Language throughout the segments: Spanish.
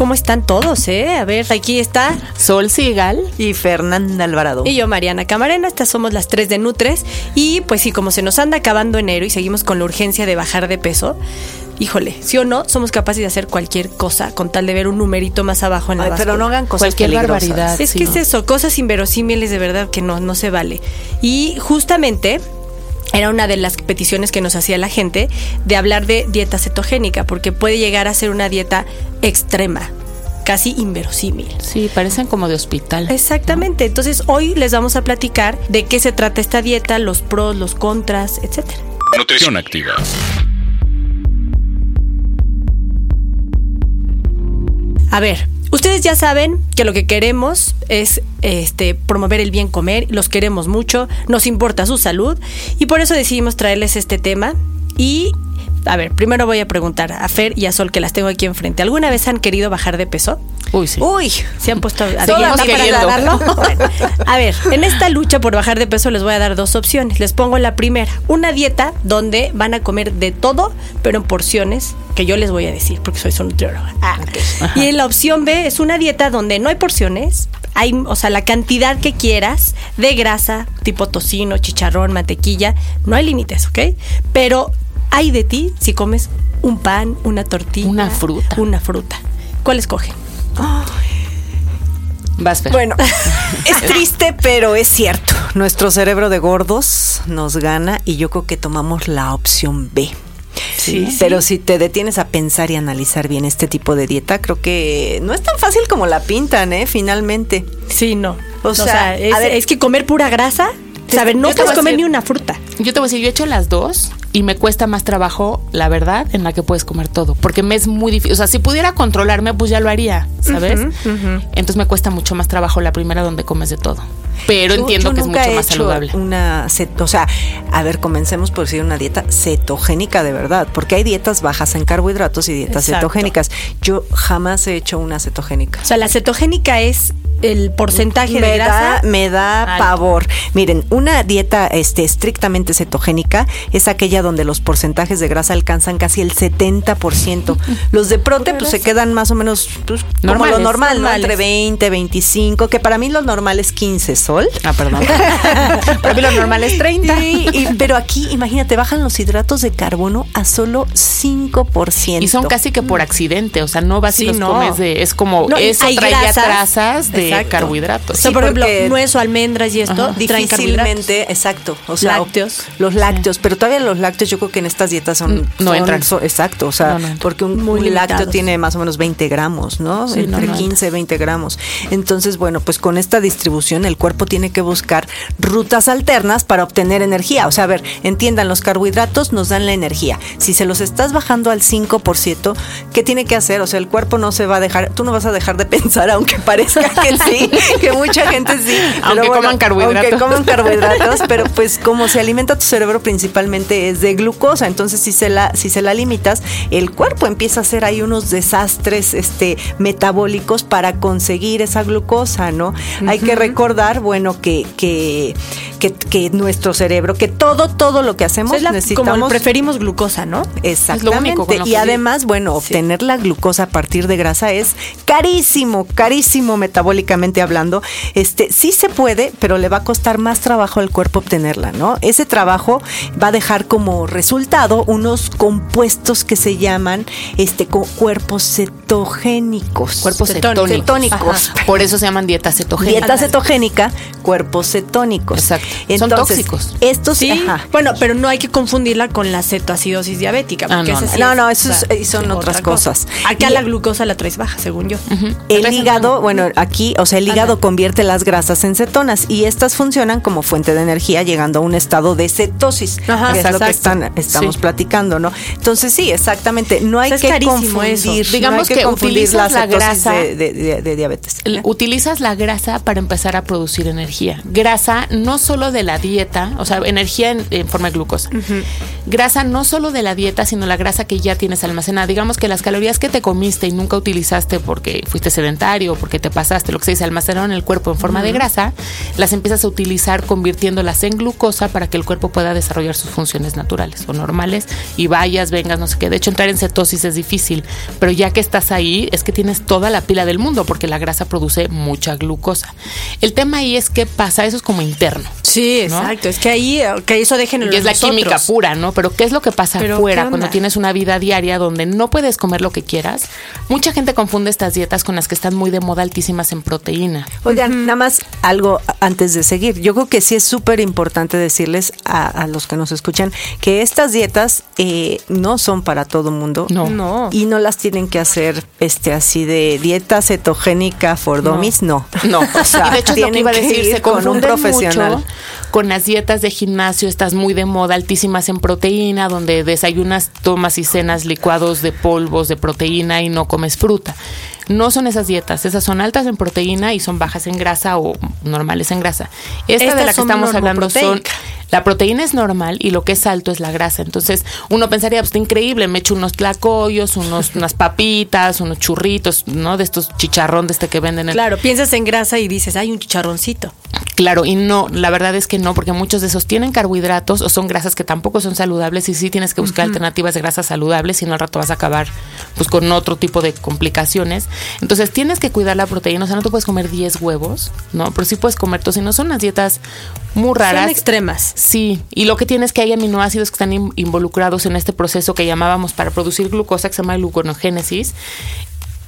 ¿Cómo están todos, eh? A ver, aquí está. Sol Sigal. Y Fernanda Alvarado. Y yo, Mariana Camarena. Estas somos las tres de Nutres. Y pues sí, como se nos anda acabando enero y seguimos con la urgencia de bajar de peso, híjole, sí o no, somos capaces de hacer cualquier cosa con tal de ver un numerito más abajo en la Ay, pero no hagan cosas Cualquier peligrosas. barbaridad. Es Sí, que no. es eso, cosas inverosímiles de verdad que no, no se vale. Y justamente era una de las peticiones que nos hacía la gente de hablar de dieta cetogénica, porque puede llegar a ser una dieta extrema, casi inverosímil. Sí, parecen como de hospital. Exactamente, entonces hoy les vamos a platicar de qué se trata esta dieta, los pros, los contras, etcétera. Nutrición activa. A ver, ustedes ya saben que lo que queremos es este promover el bien comer, los queremos mucho, nos importa su salud y por eso decidimos traerles este tema y a ver, primero voy a preguntar a Fer y a Sol que las tengo aquí enfrente. ¿Alguna vez han querido bajar de peso? Uy, sí. Uy, ¿Se han puesto a para? Bueno, a ver, en esta lucha por bajar de peso les voy a dar dos opciones. Les pongo la primera, una dieta donde van a comer de todo, pero en porciones que yo les voy a decir porque soy su nutrióloga. Ah, Y la opción B es una dieta donde no hay porciones, hay, o sea, la cantidad que quieras de grasa, tipo tocino, chicharrón, mantequilla, no hay límites, ¿ok? Pero hay de ti si comes un pan, una tortilla, Una fruta. una fruta. ¿Cuál escogen? Vas, Fer. bueno, es triste, pero es cierto. Nuestro cerebro de gordos nos gana y yo creo que tomamos la opción B. Sí, Pero si te detienes a pensar y analizar bien este tipo de dieta, creo que no es tan fácil como la pintan, ¿eh? Finalmente. Sí, no. O sea, es, a ver- es que comer pura grasa, ¿sabes? No puedes comer decir- ni una fruta. Yo te voy a decir, yo he hecho las dos y me cuesta más trabajo, la verdad, en la que puedes comer todo. Porque me es muy difícil. O sea, si pudiera controlarme, pues ya lo haría, ¿sabes? Entonces me cuesta mucho más trabajo la primera donde comes de todo. Pero Yo- entiendo yo que es mucho he más hecho saludable. Una cet- o sea, a ver, comencemos por decir una dieta cetogénica de verdad, porque hay dietas bajas en carbohidratos y dietas Exacto. cetogénicas. Yo jamás he hecho una cetogénica. O sea, la cetogénica es el porcentaje de me grasa. da, me da pavor. Miren, una dieta este, estrictamente cetogénica es aquella donde los porcentajes de grasa alcanzan casi el 70%. Los de prote pues se quedan más o menos pues, como lo normal, ¿no? Entre 20, 25, que para mí lo normal es 15 sol. Ah, perdón. Para mí lo normal es 30. Sí, y- pero aquí, imagínate, bajan los hidratos de carbono a solo 5%. Y son casi que por accidente, o sea, no vas Sí, y los no. comes de, es como No, eso traía grasas. trazas de Exacto. carbohidratos. O sea, Sí, por ejemplo, nuez o almendras y esto. Difícilmente, exacto. O sea, Lácteos. Los lácteos, pero todavía los lácteos yo creo que en estas dietas son... Mm, no son- entran. son- exacto, o sea, No, no entran. porque un, Muy un lácteo tiene más o menos 20 gramos, ¿no? Sí, no, Entre no 15 20 gramos. Entonces, bueno, pues con esta distribución el cuerpo tiene que buscar rutas alternas para obtener energía. O sea, a ver, entiendan, los carbohidratos nos dan la energía. Si se los estás bajando al 5%, ¿qué tiene que hacer? O sea, el cuerpo no se va a dejar, tú no vas a dejar de pensar, aunque parezca que sí, que mucha gente sí. Aunque coman carbohidratos. Aunque coman carbohidratos, pero pues como se alimenta tu cerebro principalmente es de glucosa, entonces si se la si se la limitas, el cuerpo empieza a hacer ahí unos desastres este metabólicos para conseguir esa glucosa, ¿no? Hay que recordar, bueno, que que que, que nuestro cerebro, que todo, todo lo que hacemos Es la- necesitamos. como preferimos glucosa, ¿no? Exactamente. único con lo y además, bueno, obtener la glucosa a partir de grasa es carísimo, carísimo metabólicamente hablando. Este sí se puede, pero le va a costar más trabajo al cuerpo obtenerla, ¿no? Ese trabajo va a dejar como resultado unos compuestos que se llaman este cuerpos cetogénicos. Cuerpos Cetónicos. cetónicos. Cetónicos. Por eso se llaman dieta cetogénica. Dieta cetogénica, cuerpos cetónicos. Exacto. Son tóxicos. Estos, Sí, ajá. bueno, pero no hay que confundirla con la cetoacidosis diabética. Ah, Porque no, esa no. sí No, es, no, eso o sea, y son otra otras cosa. cosas. Acá Y- la glucosa la traes baja, según yo. El hígado, bueno, aquí, o sea, el hígado convierte las grasas en cetonas y estas funcionan como fuente de energía llegando a un estado de cetosis, Ajá, que es lo que están, estamos Sí. platicando, ¿no? Entonces sí, exactamente, no hay O sea, es que confundir, eso. no hay Digamos que confundir utilizas la cetosis grasa- de, de- de- de diabetes. Utilizas la grasa para empezar a producir energía. Grasa no solo de la dieta, o sea, energía en, en forma de glucosa. Grasa no solo de la dieta, sino la grasa que ya tienes almacenada. Digamos que las calorías que te comiste y nunca utilizaste porque fuiste sedentario, porque te pasaste, lo que se dice, almacenaron en el cuerpo en forma de grasa, las empiezas a utilizar convirtiéndolas en glucosa para que el cuerpo pueda desarrollar sus funciones naturales o normales y vayas, vengas, no sé qué. De hecho, entrar en cetosis es difícil, pero ya que estás ahí, es que tienes toda la pila del mundo porque la grasa produce mucha glucosa. El tema ahí es qué pasa, eso es como interno. Sí, ¿no? exacto. Es que ahí, que eso déjenlo Y es la nosotros. química pura, ¿no? Pero ¿qué es lo que pasa Pero, afuera ¿qué cuando tienes una vida diaria donde no puedes comer lo que quieras? Mucha gente confunde estas dietas con las que están muy de moda altísimas en proteína. Oigan, nada más algo antes de seguir. Yo creo que sí es súper importante decirles a, a los que nos escuchan que estas dietas eh, no son para todo mundo. No. No. Y no las tienen que hacer este así de dieta cetogénica for dummies, no. No, O sea, y de hecho lo que tienen iba a que decir, se con un profesional. mucho con las dietas de gimnasio, estas muy de moda, altísimas en proteína, donde desayunas, tomas y cenas licuados de polvos de proteína y no comes fruta. No son esas dietas, esas son altas en proteína y son bajas en grasa o normales en grasa. Esta Estas de la que estamos hablando son la proteína es normal y lo que es alto es la grasa. Entonces, uno pensaría, pues está increíble, me echo unos tlacoyos, unos, unas papitas, unos churritos, ¿no? De estos chicharrón de este que venden en Claro, piensas en grasa y dices, hay un chicharroncito. Claro, y no, la verdad es que no, porque muchos de esos tienen carbohidratos o son grasas que tampoco son saludables y sí tienes que buscar alternativas de grasas saludables, si no al rato vas a acabar pues con otro tipo de complicaciones. Entonces tienes que cuidar la proteína, o sea, no te puedes comer 10 huevos, ¿no? Pero sí puedes comer, si no son unas dietas muy raras. Son extremas. Sí, y lo que tienes es que hay aminoácidos que están in- involucrados en este proceso que llamábamos para producir glucosa, que se llama gluconogénesis,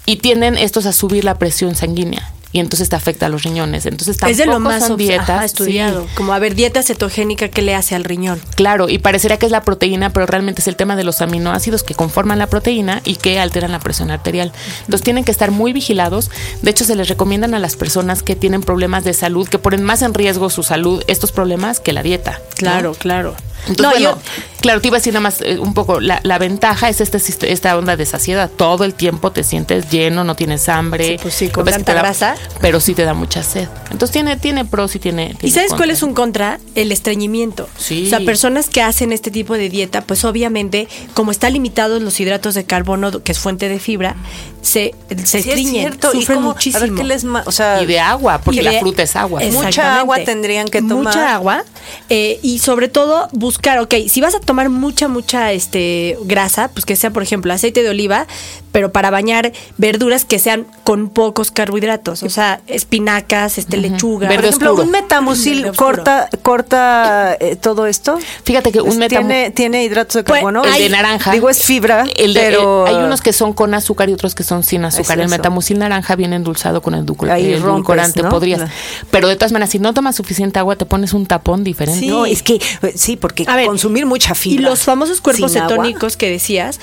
y tienden estos a subir la presión sanguínea. Y entonces te afecta a los riñones. Entonces Es de lo tampoco más son dietas ajá, sí. estudiado. Como, a ver, dieta cetogénica, ¿qué le hace al riñón? Claro, y parecería que es la proteína, pero realmente es el tema de los aminoácidos que conforman la proteína y que alteran la presión arterial. Entonces tienen que estar muy vigilados. De hecho, se les recomiendan a las personas que tienen problemas de salud, que ponen más en riesgo su salud, estos problemas, que la dieta. ¿no? Claro, claro. Entonces, no, bueno, yo- claro, te iba a decir nada más eh, un poco, la, la ventaja es este, esta onda de saciedad. Todo el tiempo te sientes lleno, no tienes hambre. Sí, pues sí, con tanta da- grasa. Pero sí te da mucha sed. Entonces tiene, tiene pros y tiene... ¿Y sabes cuál es un contra? El estreñimiento. Sí. O sea, personas que hacen este tipo de dieta, pues obviamente, como están limitados los hidratos de carbono, que es fuente de fibra, se, se Sí, es estreñen, cierto. ¿Y sufren cómo- muchísimo. A ver, ¿qué les ma- o sea, Y de agua, porque Y la fruta es agua. Mucha agua tendrían que tomar. Mucha agua. eh, y sobre todo buscar, ok, si vas a tomar mucha, mucha este, grasa, pues que sea, por ejemplo, aceite de oliva, pero para bañar verduras que sean con pocos carbohidratos. O sea, espinacas, este, lechuga. Verde Por ejemplo, oscuro. un metamucil Verde oscuro. corta, corta eh, todo esto. Fíjate que un Pues, metamu- tiene, tiene hidratos de Pues, carbono. el de naranja. Digo, es fibra, El de- pero eh, hay unos que son con azúcar y otros que son sin azúcar. Es el metamucil naranja viene endulzado con Ahí rompes, ¿no? podrías. No. Pero de todas maneras, si no tomas suficiente agua, te pones un tapón diferente. Sí. No, es que eh, sí, porque A ver, consumir mucha Y fibra. los famosos cuerpos agua. cetónicos que decías,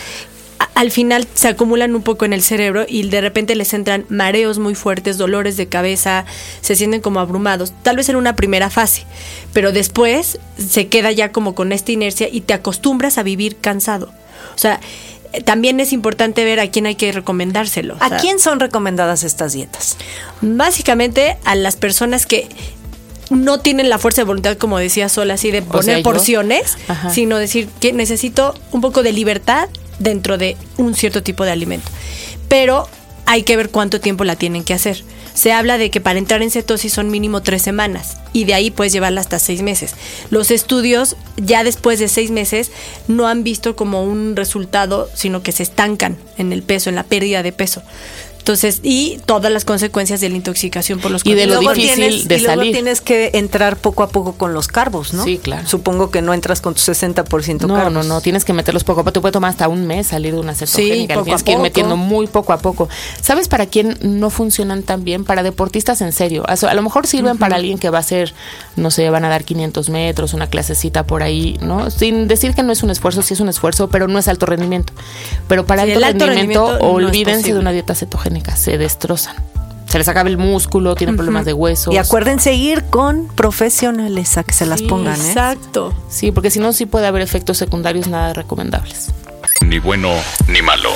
al final se acumulan un poco en el cerebro y de repente les entran mareos muy fuertes, dolores de cabeza, se sienten como abrumados, tal vez en una primera fase, pero después se queda ya como con esta inercia y te acostumbras a vivir cansado. O sea, eh, también es importante ver a quién hay que recomendárselo. O ¿A sea, quién son recomendadas estas dietas? Básicamente a las personas que no tienen la fuerza de voluntad, como decía Sol, así de poner sea, porciones, Ajá. sino decir que necesito un poco de libertad dentro de un cierto tipo de alimento. Pero hay que ver cuánto tiempo la tienen que hacer. Se habla de que para entrar en cetosis son mínimo tres semanas y de ahí puedes llevarla hasta seis meses. Los estudios ya después de seis meses no han visto como un resultado, sino que se estancan en el peso, en la pérdida de peso. Entonces, y todas las consecuencias de la intoxicación por los Y de lo Luego difícil tienes, de y luego salir. tienes que entrar poco a poco con los carbos, ¿no? Sí, claro. Supongo que no entras con tu 60% No, carbos. no, no, tienes que meterlos poco a poco. Te puede tomar hasta un mes salir de una cetogénica. tienes que ir metiendo muy poco a poco. ¿Sabes para quién no funcionan tan bien? Para deportistas en serio. A, a lo mejor sirven para alguien que va a hacer, no sé, van a dar 500 metros, una clasecita por ahí, ¿no? Sin decir que no es un esfuerzo, sí es un esfuerzo, pero no es alto rendimiento. Pero para Sí, alto, el alto rendimiento, rendimiento no olvídense de una dieta cetogénica, se destrozan. Se les acaba el músculo, tienen problemas de huesos. Y acuérdense ir con profesionales a que se las pongan, ¿eh? Exacto. Sí, porque si no, sí puede haber efectos secundarios nada recomendables. Ni bueno ni malo.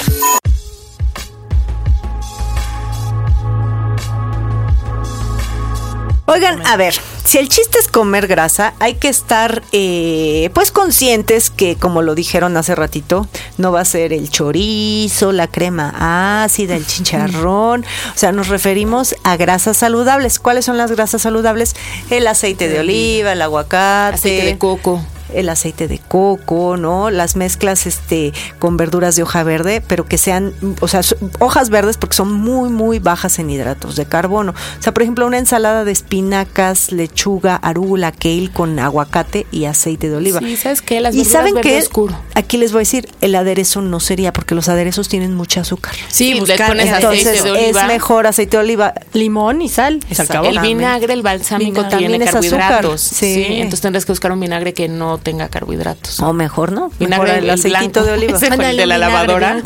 Oigan, a ver, si el chiste es comer grasa, hay que estar eh, pues conscientes que, como lo dijeron hace ratito, no va a ser el chorizo, la crema ácida, el chicharrón. O sea, nos referimos a grasas saludables. ¿Cuáles son las grasas saludables? El aceite de oliva, el aguacate. Aceite de coco. El aceite de coco, ¿no? Las mezclas este con verduras de hoja verde, pero que sean, o sea, hojas verdes porque son muy muy bajas en hidratos de carbono. O sea, por ejemplo, una ensalada de espinacas, lechuga, arúgula, kale con aguacate y aceite de oliva. Sí, ¿sabes qué? Las y verduras saben verde que oscuro. aquí les voy a decir, el aderezo no sería porque los aderezos tienen mucha azúcar. Sí, Sí, le pones aceite Entonces de oliva. es mejor aceite de oliva. limón y sal. El vinagre, el balsámico Vinagre. tiene También es azúcar, carbohidratos. sí. Sí. entonces tendrás que buscar un vinagre que no tenga carbohidratos. O mejor, ¿no? Vinagre mejor el aceitito blanco. de oliva. Ese fue el de la lavadora.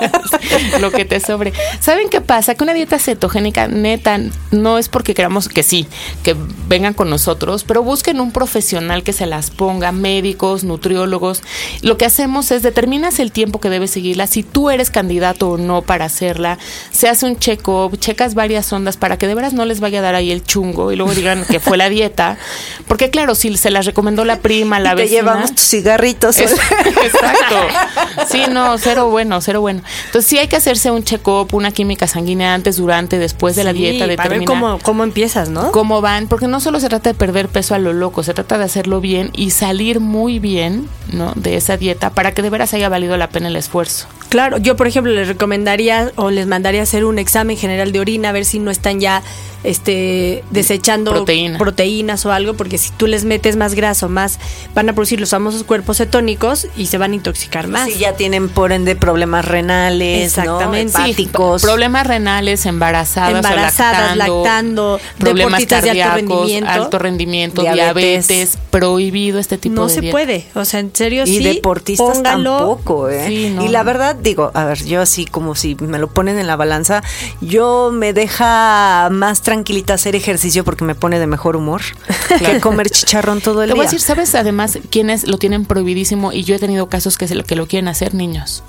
Lo que te sobre. ¿Saben qué pasa? Que una dieta cetogénica neta no es porque queramos que sí, que vengan con nosotros, pero busquen un profesional que se las ponga, médicos, nutriólogos. Lo que hacemos es determinas el tiempo que debes seguirla, si tú eres candidato o no para hacerla, se hace un check-up, checas varias ondas para que de veras no les vaya a dar ahí el chungo y luego digan que fue la dieta, porque claro, si se las recomendó la prima, la Y te vecina, llevamos tus cigarritos. es- exacto. Sí, no, cero bueno, cero bueno. Entonces sí hay que hacerse un check-up, una química sanguínea antes, durante, después de la dieta, para ver cómo, cómo empiezas, ¿no? cómo van, porque no solo se trata de perder peso a lo loco, se trata de hacerlo bien y salir muy bien, ¿no? De esa dieta para que de veras haya valido la pena el esfuerzo. Claro, yo por ejemplo les recomendaría o les mandaría hacer un examen general de orina a ver si no están ya este desechando Proteína. proteínas o algo, porque si tú les metes más grasa o más van a producir los famosos cuerpos cetónicos y se van a intoxicar más. Sí, ya tienen por ende problemas renales, Exactamente. ¿no? Sí, hepáticos. problemas renales, embarazadas, o Embarazadas, lactando, lactando, problemas deportistas de alto rendimiento. alto rendimiento, Diabetes. diabetes, prohibido este tipo no de se dieta. puede, o sea, en serio y sí. deportistas póngalo. tampoco, ¿eh? Sí, no. Y la verdad, digo, a ver, yo así como si me lo ponen en la balanza, yo me deja más tranquilita hacer ejercicio porque me pone de mejor humor que comer chicharrón todo el Te voy a día. decir, ¿sabes además quiénes lo tienen prohibidísimo? Y yo he tenido casos que, se lo, que lo quieren hacer niños.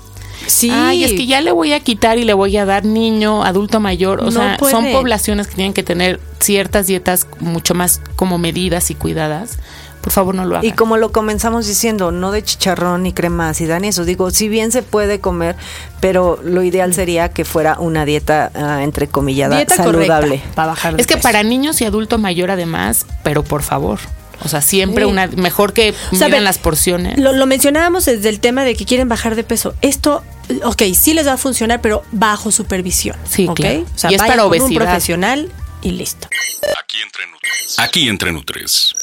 Sí. Ay, es que ya le voy a quitar y le voy a dar niño, adulto mayor. O No sea, puede. son poblaciones que tienen que tener ciertas dietas mucho más como medidas y cuidadas. Por favor, no lo hagan. Y como lo comenzamos diciendo, no de chicharrón ni crema ácida ni eso. Digo, si bien se puede comer, pero lo ideal sería que fuera una dieta, ah, entre comillada, dieta saludable. correcta para bajar de es que peso. para niños y adulto mayor además, pero por favor. O sea, siempre Sí. una mejor que O sea, miren las porciones. Lo, lo mencionábamos desde el tema de que quieren bajar de peso. Esto, ok, sí les va a funcionar, pero bajo supervisión. Sí, ¿ok? claro. O sea, Y es para con un obesidad. profesional y listo. Aquí entre Nutres. Aquí entre Nutres.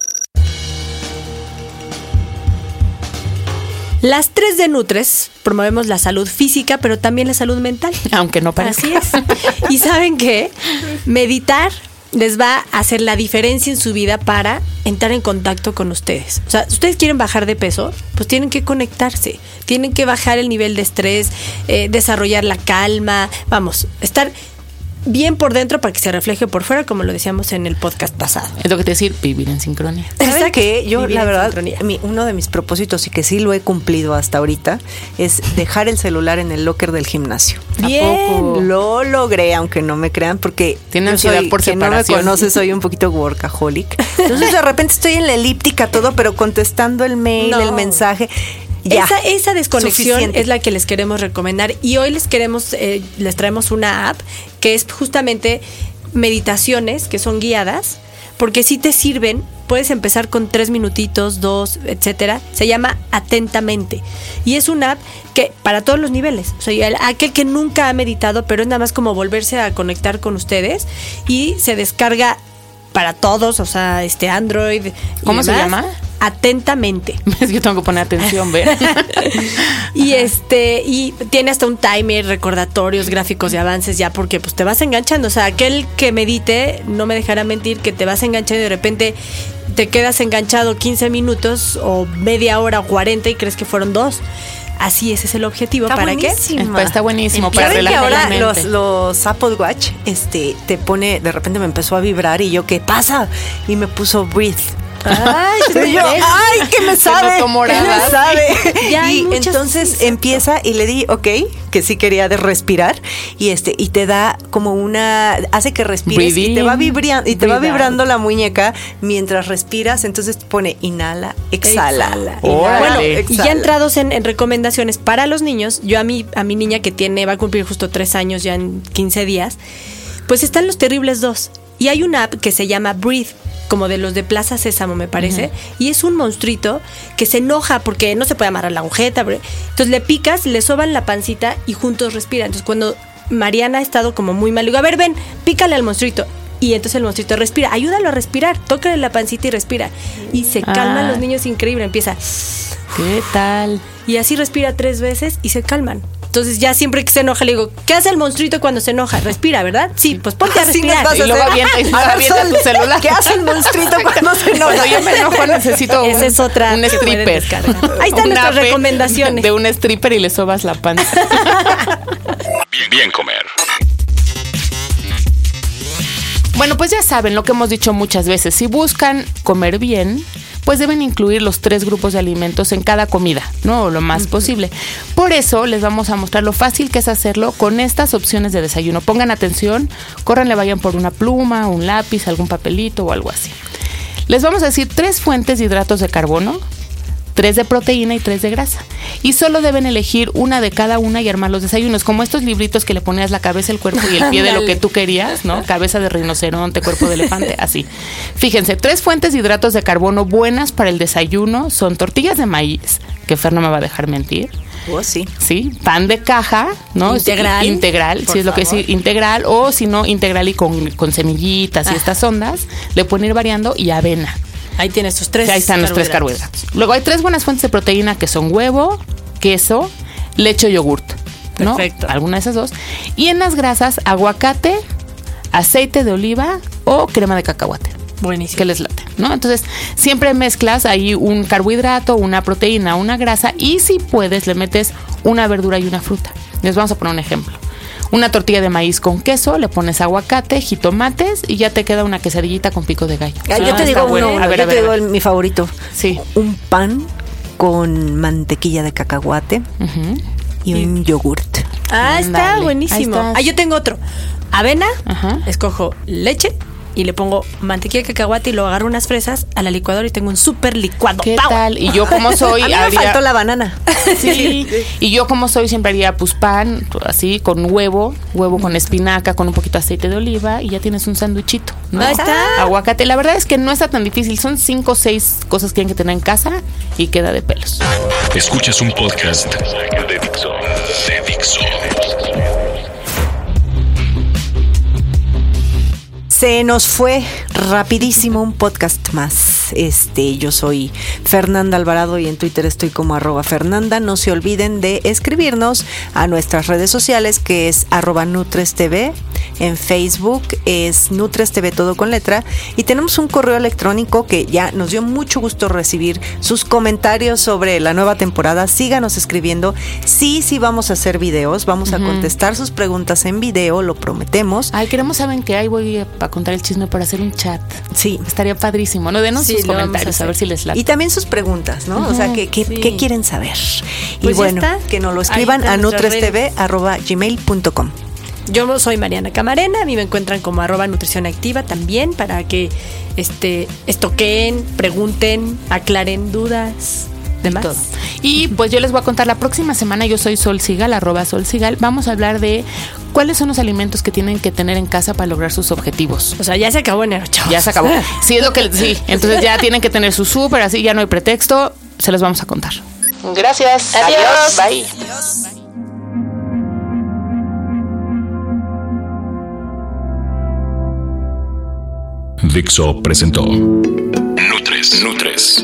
Las tres de Nutres promovemos la salud física, pero también la salud mental. Aunque no parezca. Así es. Y saben qué? Meditar les va a hacer la diferencia en su vida para entrar en contacto con ustedes. O sea, si ustedes quieren bajar de peso, pues tienen que conectarse, tienen que bajar el nivel de estrés, eh, desarrollar la calma, vamos, estar bien por dentro para que se refleje por fuera, como lo decíamos en el podcast pasado. Es lo que te decir, vivir en sincronía. Yo, Vivir la verdad, mi- uno de mis propósitos y que sí lo he cumplido hasta ahorita es dejar el celular en el locker del gimnasio. Bien. Lo logré, aunque no me crean, porque Tiene ansiedad soy, por quien no me separación. conoce, soy un poquito workaholic. Entonces de repente estoy en la elíptica todo, pero contestando el mail, No. el mensaje. Ya. Esa, esa desconexión Suficiente. es la que les queremos recomendar y hoy les queremos, eh, les traemos una app que es justamente meditaciones que son guiadas, porque si te sirven. Puedes empezar con tres minutitos, dos, etcétera. Se llama Atentamente. Y es una app que para todos los niveles. O sea, el- aquel que nunca ha meditado, pero es nada más como volverse a conectar con ustedes. Y se descarga para todos, o sea, este Android. ¿Cómo se llama? Atentamente. Es que tengo que poner atención, ver. Y este, y tiene hasta un timer, recordatorios, gráficos de avances ya, porque pues te vas enganchando. O sea, aquel que medite, no me dejará mentir, que te vas enganchando y de repente te quedas enganchado 15 minutos o media hora o 40 y crees que fueron dos. Así ese es el objetivo. Está ¿Para Está- está buenísimo para que relajar la ahora mente. los, los Apple Watch este, te pone, de repente me empezó a vibrar y yo, ¿qué pasa? Y me puso breathe. Ay, Y yo, ay, que me sabe, que me sabe. Ya y entonces empieza y le di, ok, que sí quería de respirar y este y te da como una, hace que respires y te va vibrando y te va vibrando la muñeca mientras respiras, entonces pone inhala, exhala, Exhala. inhala, Órale. Y ya entrados en, en recomendaciones para los niños, yo a mi, a mi niña que tiene, va a cumplir justo tres años ya en 15 días, pues están los terribles dos. Y hay una app que se llama Breathe, como de los de Plaza Sésamo, me parece. Y es un monstruito que se enoja porque no se puede amarrar la agujeta. Entonces le picas, le soban la pancita y juntos respiran. Entonces cuando Mariana ha estado como muy mal, digo, a ver, ven, pícale al monstruito. Y entonces el monstruito respira, ayúdalo a respirar, tócale la pancita y respira. Y se calman Ah. los niños increíble, empieza. ¿Qué tal? Y así respira tres veces y se calman. Entonces ya siempre que se enoja le digo, ¿qué hace el monstruito cuando se enoja? Respira, ¿verdad? Sí, pues ponte a respirar. a Y luego hacer. avienta- y luego A ver, avienta Sol, tu celular. ¿Qué hace el monstruito cuando se enoja? Cuando yo me enojo necesito un, Esa es otra un que pueden stripper. Ahí están nuestras recomendaciones. De un stripper y le sobas la panza. Bien, bien comer. Bueno, pues ya saben lo que hemos dicho muchas veces. Si buscan comer bien, pues deben incluir los tres grupos de alimentos en cada comida, ¿no? Lo más posible. Por eso les vamos a mostrar lo fácil que es hacerlo con estas opciones de desayuno. Pongan atención, córranle, vayan por una pluma, un lápiz, algún papelito o algo así. Les vamos a decir tres fuentes de hidratos de carbono, tres de proteína y tres de grasa. Y solo deben elegir una de cada una y armar los desayunos, como estos libritos que le ponías la cabeza, el cuerpo y el pie de lo que tú querías, ¿no? Cabeza de rinoceronte, cuerpo de elefante, así. Fíjense, tres fuentes de hidratos de carbono buenas para el desayuno son tortillas de maíz, que Fer no me va a dejar mentir. Oh, sí. Sí, pan de caja, ¿no? Integral. Integral, si es lo que es integral, o si no, integral y con, con semillitas y estas ondas, le pueden ir variando y avena. Ahí tienes tus tres. Ahí están los tres carbohidratos. Luego hay tres buenas fuentes de proteína que son huevo, queso, leche o yogurt. ¿no? Perfecto. Alguna de esas dos. Y en las grasas, aguacate, aceite de oliva o crema de cacahuate. Buenísimo. Que les late, ¿no? Entonces, siempre mezclas ahí un carbohidrato, una proteína, una grasa y si puedes le metes una verdura y una fruta. Les vamos a poner un ejemplo. Una tortilla de maíz con queso, le pones aguacate, jitomates y ya te queda una quesadillita con pico de gallo. Ah, yo Ah, te digo bueno. uno, A ver, yo a te ver, digo el- ver. mi favorito. Sí. Un pan con mantequilla de cacahuate y un yogurt. Ah, está buenísimo. Ah, yo tengo otro. Avena, Ajá. escojo leche y le pongo mantequilla de cacahuate y luego agarro unas fresas a la licuadora y tengo un súper licuado. ¿Qué tal? Y yo como soy, a mí me haría- faltó la banana. Sí, y yo como soy siempre haría pues pan, así, con huevo, huevo con espinaca, con un poquito de aceite de oliva y ya tienes un sándwichito. ¿no? Ahí está. Aguacate. La verdad es que no está tan difícil, son cinco o seis cosas que tienen que tener en casa y queda de pelos. Escuchas un podcast de Dixo. Se nos fue rapidísimo un podcast más. Este, yo soy Fernanda Alvarado y en Twitter estoy como arroba Fernanda. No se olviden de escribirnos a nuestras redes sociales que es arroba NutresTV. En Facebook es NutresTV todo con letra. Y tenemos un correo electrónico que ya nos dio mucho gusto recibir sus comentarios sobre la nueva temporada. Síganos escribiendo. Sí, sí vamos a hacer videos. Vamos a contestar sus preguntas en video, lo prometemos. Ay, queremos, ¿saben que Ahí voy a, a contar el chisme para hacer un chat. Sí. Estaría padrísimo, ¿no? Denos Sí, sus a comentarios, a, ver si les late. Y también sus preguntas, ¿no? O sea, ¿qué, qué, sí. qué quieren saber? y Pues ya bueno, está. que nos lo escriban a nutrestv.gmail.com. Yo soy Mariana Camarena, a mí me encuentran como arroba nutrición activa también para que este estoqueen, pregunten, aclaren dudas, demás. todo. Y pues yo les voy a contar la próxima semana, yo soy Sol Sigal, arroba Sol Sigal, vamos a hablar de cuáles son los alimentos que tienen que tener en casa para lograr sus objetivos. O sea, ya se acabó enero, chavos. Ya se acabó. Sí, es lo que sí. Entonces ya tienen que tener su súper, así ya no hay pretexto. Se los vamos a contar. Gracias. Adiós. Bye. Dixo presentó Nutres. Nutres.